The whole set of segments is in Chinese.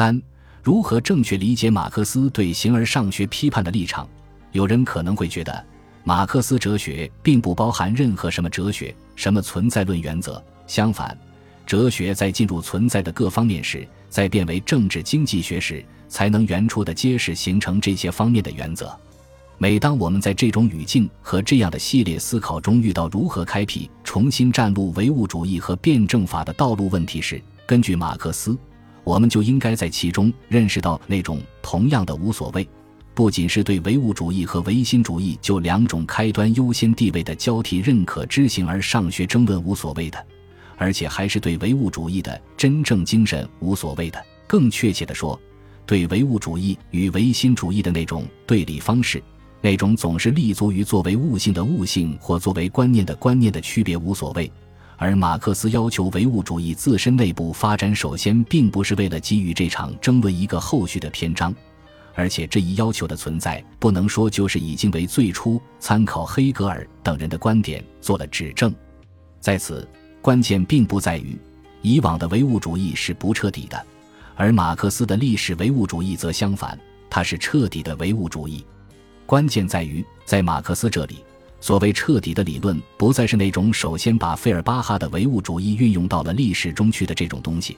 三、如何正确理解马克思对形而上学批判的立场？有人可能会觉得，马克思哲学并不包含任何什么哲学、什么存在论原则。相反，哲学在进入存在的各方面时，在变为政治经济学时，才能原初的揭示形成这些方面的原则。每当我们在这种语境和这样的系列思考中遇到如何开辟、重新占路唯物主义和辩证法的道路问题时，根据马克思，我们就应该在其中认识到那种同样的无所谓，不仅是对唯物主义和唯心主义就两种开端优先地位的交替认可知行而上学争论无所谓的，而且还是对唯物主义的真正精神无所谓的。更确切地说，对唯物主义与唯心主义的那种对立方式。那种总是立足于作为物性的物性或作为观念的观念的区别无所谓，而马克思要求唯物主义自身内部发展，首先并不是为了给予这场争论一个后续的篇章，而且这一要求的存在不能说就是已经为最初参考黑格尔等人的观点做了指证。在此，关键并不在于以往的唯物主义是不彻底的，而马克思的历史唯物主义则相反，它是彻底的唯物主义。关键在于，在马克思这里，所谓彻底的理论，不再是那种首先把费尔巴哈的唯物主义运用到了历史中去的这种东西，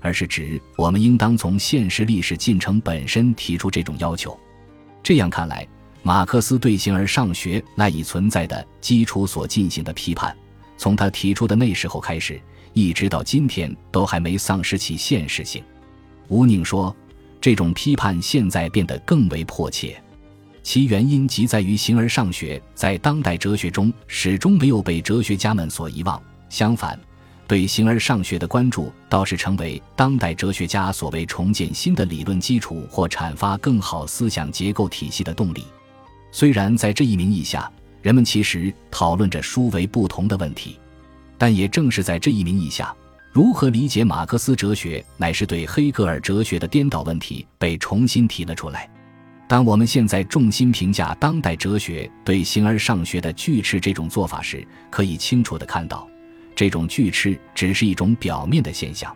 而是指我们应当从现实历史进程本身提出这种要求。这样看来，马克思对形而上学赖以存在的基础所进行的批判，从他提出的那时候开始，一直到今天，都还没丧失其现实性。吴宁说，这种批判现在变得更为迫切。其原因即在于形而上学在当代哲学中始终没有被哲学家们所遗忘，相反，对形而上学的关注倒是成为当代哲学家所谓重建新的理论基础或阐发更好思想结构体系的动力。虽然在这一名义下，人们其实讨论着殊为不同的问题，但也正是在这一名义下，如何理解马克思哲学乃是对黑格尔哲学的颠倒问题被重新提了出来。当我们现在重心评价当代哲学对形而上学的拒斥这种做法时，可以清楚地看到，这种拒斥只是一种表面的现象。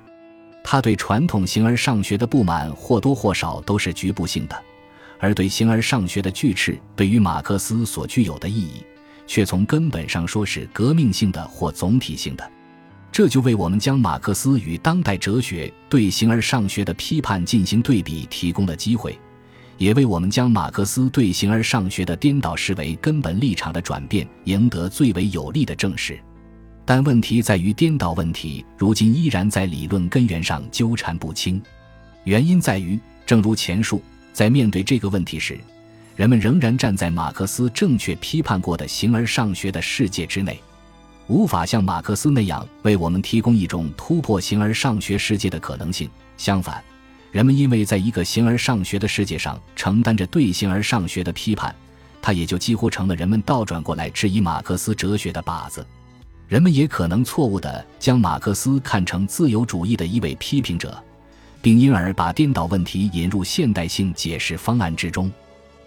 他对传统形而上学的不满或多或少都是局部性的，而对形而上学的拒斥对于马克思所具有的意义，却从根本上说是革命性的或总体性的。这就为我们将马克思与当代哲学对形而上学的批判进行对比提供了机会。也为我们将马克思对形而上学的颠倒视为根本立场的转变赢得最为有力的证实，但问题在于颠倒问题如今依然在理论根源上纠缠不清。原因在于，正如前述，在面对这个问题时，人们仍然站在马克思正确批判过的形而上学的世界之内，无法像马克思那样为我们提供一种突破形而上学世界的可能性。相反。人们因为在一个形而上学的世界上承担着对形而上学的批判，他也就几乎成了人们倒转过来质疑马克思哲学的靶子。人们也可能错误地将马克思看成自由主义的一位批评者，并因而把颠倒问题引入现代性解释方案之中。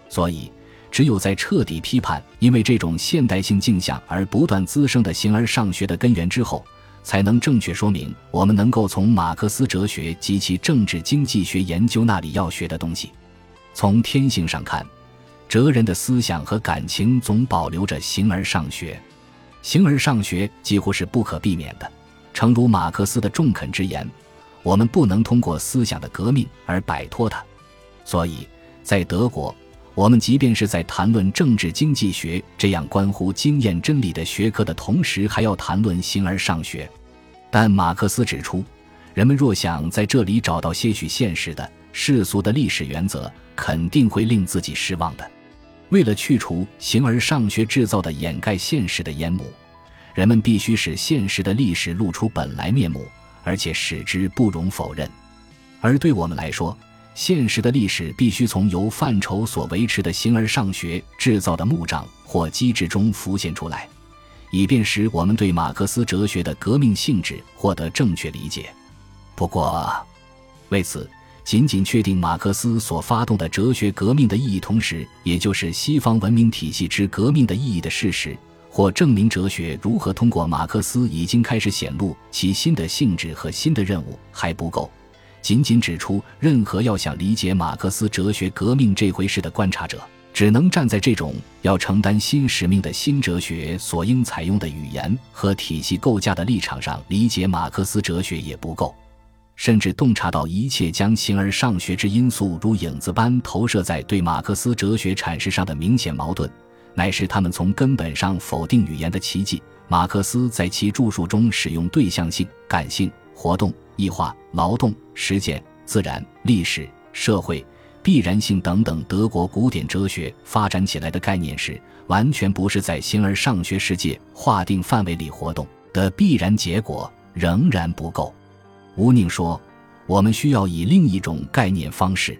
所以，只有在彻底批判因为这种现代性镜像而不断滋生的形而上学的根源之后。才能正确说明我们能够从马克思哲学及其政治经济学研究那里要学的东西。从天性上看，哲人的思想和感情总保留着形而上学，形而上学几乎是不可避免的。诚如马克思的中肯之言，我们不能通过思想的革命而摆脱它。所以，在德国，我们即便是在谈论政治经济学这样关乎经验真理的学科的同时，还要谈论形而上学。但马克思指出，人们若想在这里找到些许现实的世俗的历史原则，肯定会令自己失望的。为了去除形而上学制造的掩盖现实的烟幕，人们必须使现实的历史露出本来面目，而且使之不容否认。而对我们来说，现实的历史必须从由范畴所维持的形而上学制造的幕障或机制中浮现出来，以便使我们对马克思哲学的革命性质获得正确理解。不过，为此，仅仅确定马克思所发动的哲学革命的意义，同时也就是西方文明体系之革命的意义的事实，或证明哲学如何通过马克思已经开始显露其新的性质和新的任务还不够。仅仅指出，任何要想理解马克思哲学革命这回事的观察者，只能站在这种要承担新使命的新哲学所应采用的语言和体系构架的立场上理解马克思哲学也不够，甚至洞察到一切将形而上学之因素如影子般投射在对马克思哲学阐释上的明显矛盾，乃是他们从根本上否定语言的奇迹。马克思在其著述中使用对象性、感性、活动。异化、劳动、实践、自然、历史、社会、必然性等等德国古典哲学发展起来的概念时，完全不是在形而上学世界划定范围里活动的必然结果，仍然不够。吴宁说：“我们需要以另一种概念方式，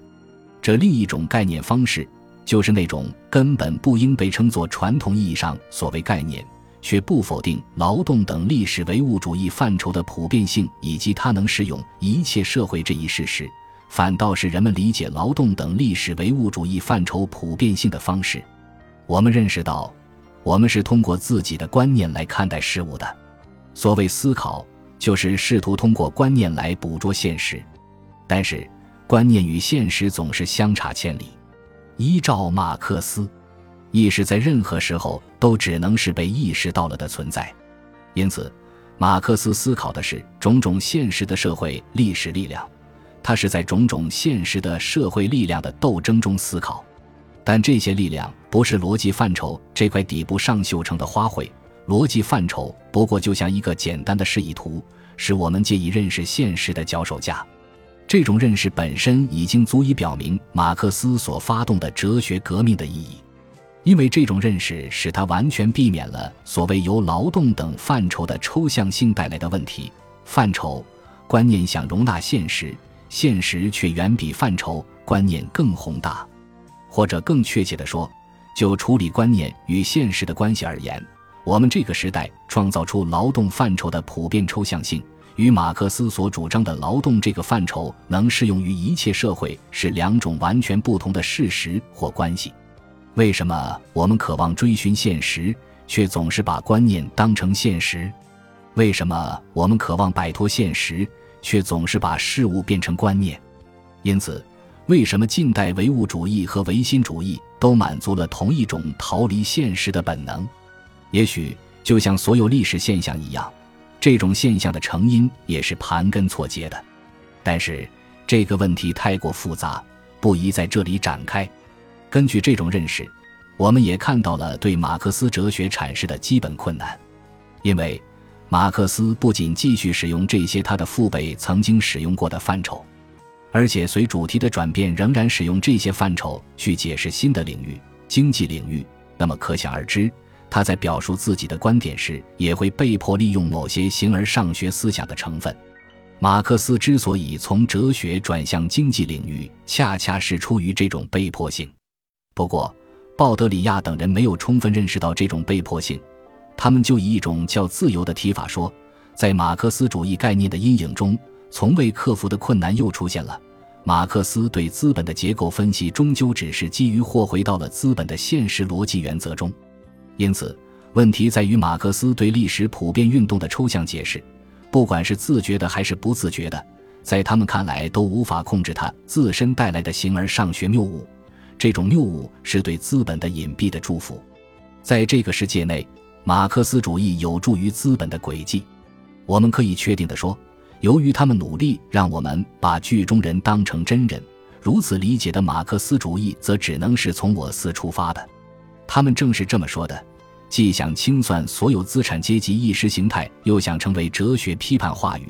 这另一种概念方式，就是那种根本不应被称作传统意义上所谓概念。”却不否定劳动等历史唯物主义范畴的普遍性以及它能适用一切社会这一事实，反倒是人们理解劳动等历史唯物主义范畴普遍性的方式。我们认识到，我们是通过自己的观念来看待事物的。所谓思考，就是试图通过观念来捕捉现实。但是，观念与现实总是相差千里。依照马克思。意识在任何时候都只能是被意识到了的存在，因此，马克思思考的是种种现实的社会历史力量，他是在种种现实的社会力量的斗争中思考，但这些力量不是逻辑范畴这块底部上绣成的花卉，逻辑范畴不过就像一个简单的示意图，是我们借以认识现实的脚手架，这种认识本身已经足以表明马克思所发动的哲学革命的意义。因为这种认识使他完全避免了所谓由劳动等范畴的抽象性带来的问题。范畴观念想容纳现实，现实却远比范畴观念更宏大。或者更确切地说，就处理观念与现实的关系而言，我们这个时代创造出劳动范畴的普遍抽象性，与马克思所主张的劳动这个范畴能适用于一切社会是两种完全不同的事实或关系。为什么我们渴望追寻现实，却总是把观念当成现实？为什么我们渴望摆脱现实，却总是把事物变成观念？因此，为什么近代唯物主义和唯心主义都满足了同一种逃离现实的本能？也许就像所有历史现象一样，这种现象的成因也是盘根错节的。但是这个问题太过复杂，不宜在这里展开。根据这种认识，我们也看到了对马克思哲学阐释的基本困难，因为马克思不仅继续使用这些他的父辈曾经使用过的范畴，而且随主题的转变，仍然使用这些范畴去解释新的领域——经济领域。那么可想而知，他在表述自己的观点时，也会被迫利用某些形而上学思想的成分。马克思之所以从哲学转向经济领域，恰恰是出于这种被迫性。不过，鲍德里亚等人没有充分认识到这种被迫性，他们就以一种较自由的提法说，在马克思主义概念的阴影中，从未克服的困难又出现了。马克思对资本的结构分析，终究只是基于或回到了资本的现实逻辑原则中。因此，问题在于马克思对历史普遍运动的抽象解释，不管是自觉的还是不自觉的，在他们看来都无法控制它自身带来的形而上学谬误。这种谬误是对资本的隐蔽的祝福，在这个世界内，马克思主义有助于资本的轨迹。我们可以确定地说，由于他们努力让我们把剧中人当成真人，如此理解的马克思主义，则只能是从我司出发的。他们正是这么说的：既想清算所有资产阶级意识形态，又想成为哲学批判话语，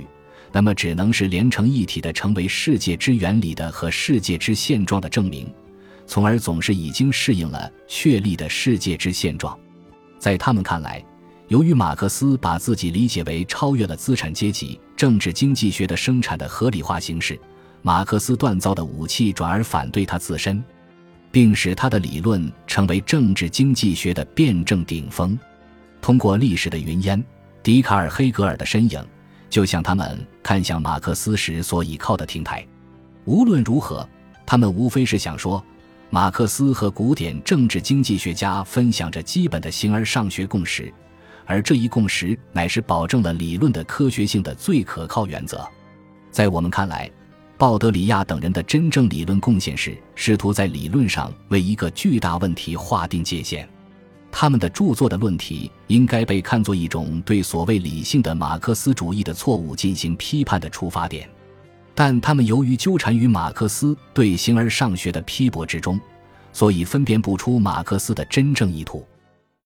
那么只能是连成一体的，成为世界之原理的和世界之现状的证明。从而总是已经适应了确立的世界之现状，在他们看来，由于马克思把自己理解为超越了资产阶级政治经济学的生产的合理化形式，马克思锻造的武器转而反对他自身，并使他的理论成为政治经济学的辩证顶峰。通过历史的云烟，笛卡尔、黑格尔的身影，就像他们看向马克思时所倚靠的亭台。无论如何，他们无非是想说。马克思和古典政治经济学家分享着基本的形而上学共识，而这一共识乃是保证了理论的科学性的最可靠原则。在我们看来，鲍德里亚等人的真正理论贡献是试图在理论上为一个巨大问题划定界限。他们的著作的论题应该被看作一种对所谓理性的马克思主义的错误进行批判的出发点，但他们由于纠缠于马克思对形而上学的批驳之中，所以分辨不出马克思的真正意图。